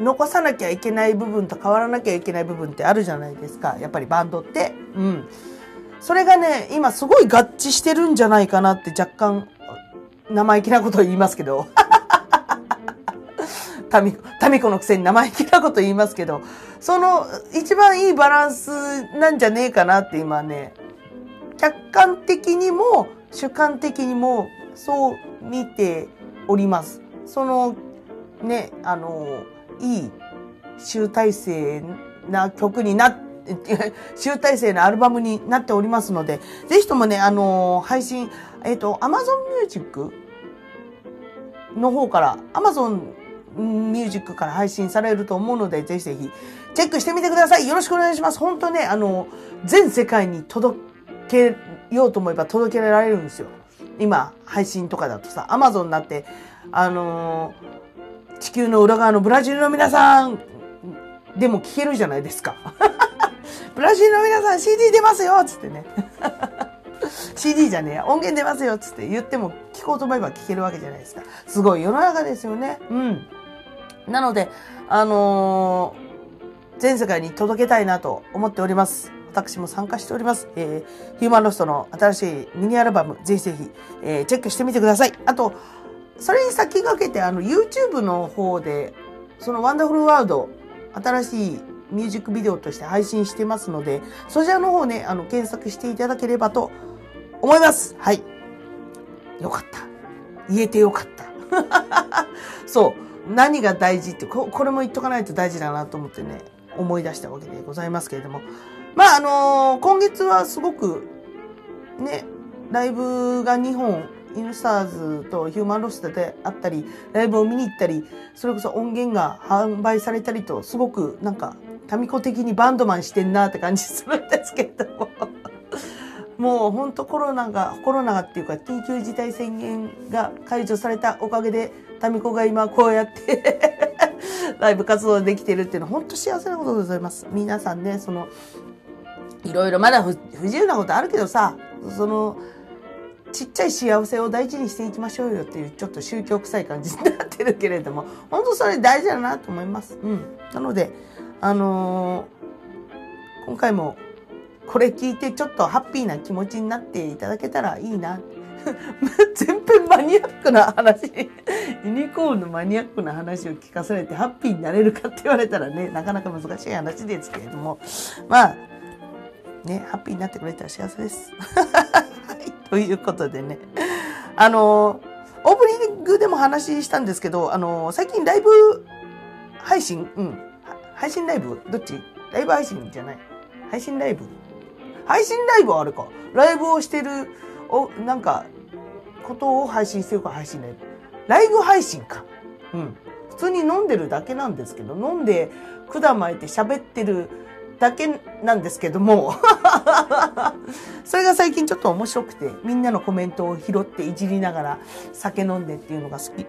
[SPEAKER 1] 残さなきゃいけない部分と変わらなきゃいけない部分ってあるじゃないですか。やっぱりバンドって。うん。それがね、今すごい合致してるんじゃないかなって若干、生意気なこと言いますけど。*laughs* タミ、タミコのくせに生意気なこと言いますけど、その一番いいバランスなんじゃねえかなって今ね、客観的にも主観的にもそう見ております。そのね、あの、いい集大成な曲にな、*laughs* 集大成のアルバムになっておりますので、ぜひともね、あの、配信、えっ、ー、と、Amazon Music の方から、Amazon Music から配信されると思うので、ぜひぜひ、チェックしてみてください。よろしくお願いします。本当ね、あの、全世界に届けようと思えば届けられるんですよ。今、配信とかだとさ、Amazon になって、あのー地球の裏側のブラジルの皆さんでも聞けるじゃないですか。*laughs* ブラジルの皆さん CD 出ますよつってね。*laughs* CD じゃねえ音源出ますよっつって言っても聞こうと思えば聞けるわけじゃないですか。すごい世の中ですよね。うん。なので、あのー、全世界に届けたいなと思っております。私も参加しております。えー、ヒューマンロストの新しいミニアルバム、ぜひぜひ、えー、チェックしてみてください。あと、それに先駆けて、あの、YouTube の方で、そのワンダフルワールド、新しいミュージックビデオとして配信してますので、そちらの方ね、あの、検索していただければと思います。はい。よかった。言えてよかった。*laughs* そう。何が大事ってこ、れも言っとかないと大事だなと思ってね、思い出したわけでございますけれども。まあ、あのー、今月はすごく、ね、ライブが2本イヌスターズとヒューマンロストであったり、ライブを見に行ったり、それこそ音源が販売されたりと、すごくなんか、タミコ的にバンドマンしてんなって感じするんですけれども。もうほんとコロナが、コロナっていうか緊急事態宣言が解除されたおかげで、タミコが今こうやって *laughs* ライブ活動できてるっていうのは本当幸せなことでございます。皆さんね、その、いろいろまだ不自由なことあるけどさ、その、ちっちゃい幸せを大事にしていきましょうよっていうちょっと宗教臭い感じになってるけれども、本当それ大事だなと思います。うん。なので、あのー、今回もこれ聞いてちょっとハッピーな気持ちになっていただけたらいいな。*laughs* 全編マニアックな話、ユニコーンのマニアックな話を聞かされてハッピーになれるかって言われたらね、なかなか難しい話ですけれども、まあ、ね、ハッピーになってくれたら幸せです。*laughs* はいということでね。あの、オープニングでも話したんですけど、あの、最近ライブ配信うん。配信ライブどっち？ライブ配信じゃない配信ライブ配信ライブはあるか。ライブをしてる、お、なんか、ことを配信してるか配信ライブ。ライブ配信か。うん。普通に飲んでるだけなんですけど、飲んで管巻いて喋ってるだけなんですけども、*laughs* それが最近ちょっと面白くて、みんなのコメントを拾っていじりながら酒飲んでっていうのが好き。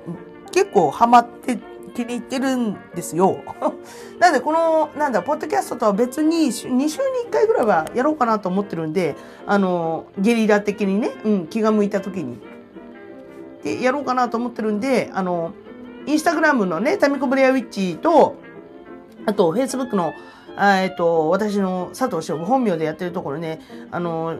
[SPEAKER 1] 結構ハマって気に入ってるんですよ。*laughs* なので、この、なんだ、ポッドキャストとは別に、2週に1回ぐらいはやろうかなと思ってるんで、あの、ゲリラ的にね、うん、気が向いた時に。で、やろうかなと思ってるんで、あの、インスタグラムのね、タミコブレアウィッチと、あと、フェイスブックの、えっと、私の佐藤翔本名でやってるところね、あの、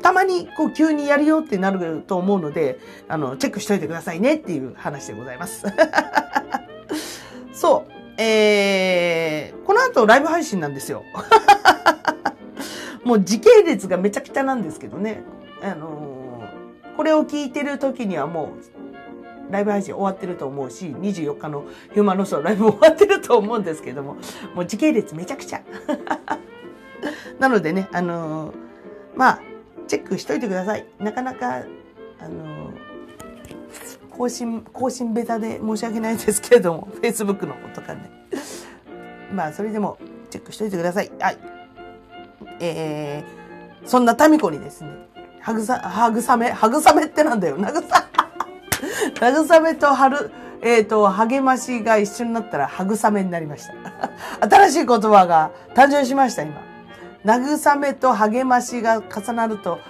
[SPEAKER 1] たまにこう急にやるよってなると思うので、あの、チェックしといてくださいねっていう話でございます。*laughs* *laughs* そう。えー、この後ライブ配信なんですよ。*laughs* もう時系列がめちゃくちゃなんですけどね。あのーこれを聞いてる時にはもう、ライブ配信終わってると思うし、24日のヒューマンロスのライブ終わってると思うんですけども、もう時系列めちゃくちゃ。*laughs* なのでね、あのーまあ、チェックしといてください。なかなか、あのー更新、更新ベタで申し訳ないですけれども、*laughs* Facebook のとかね。まあ、それでもチェックしといてください。はい。えー、そんなタミコにですね、はぐさ、はぐさめ、はぐさめってなんだよ。なぐさ、*laughs* 慰めとはる、えっ、と、励ましが一緒になったら、慰めになりました。*laughs* 新しい言葉が誕生しました、今。慰めと励ましが重なると、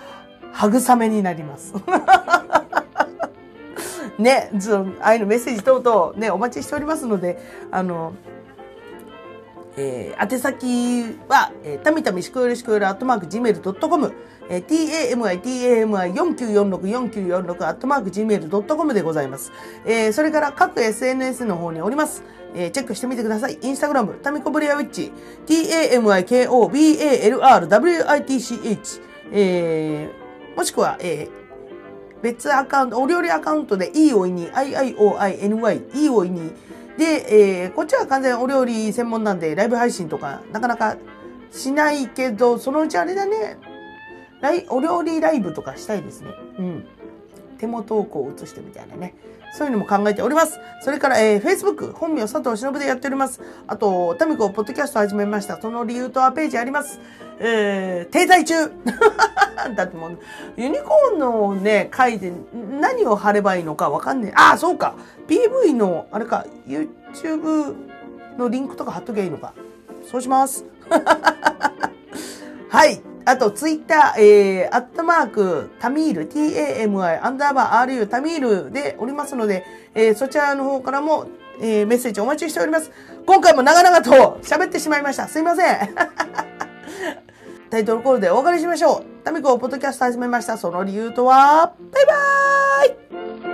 [SPEAKER 1] 慰めになります。ね、ずあいのメッセージ等々ね、お待ちしておりますので、あの、えー、宛先は、えー、たみたみしくよりしくよりアットマーク gmail.com、えー、tami,tami,4946,4946 アットマーク gmail.com でございます。えー、それから各 SNS の方におります。えー、チェックしてみてください。インスタグラム、タミコブリアウィッチ、tamikobalrwitch、えー、もしくは、えー、別アカウント、お料理アカウントで、いいおいに、iioiny、いいおいに、で、えー、こっちは完全お料理専門なんで、ライブ配信とか、なかなかしないけど、そのうちあれだね、ライお料理ライブとかしたいですね。うん。手元をこう映してみたいなね。そういうのも考えております。それから、えー、Facebook、本名佐藤忍でやっております。あと、タミコ、ポッドキャスト始めました。その理由とはページあります。えー、停滞中 *laughs* だってもう、ユニコーンのね、回で何を貼ればいいのかわかんねえ。ああ、そうか。PV の、あれか、YouTube のリンクとか貼っときゃいいのか。そうします。*laughs* はい。あと、ツイッター、えー、アットマーク、タミール、t-a-m-i、アンダーバー、r-u、タミールでおりますので、えー、そちらの方からも、えー、メッセージお待ちしております。今回も長々と喋ってしまいました。すいません。*laughs* タイトルコールでお別れしましょう。タミコを、ポッドキャスト始めました。その理由とは、バイバーイ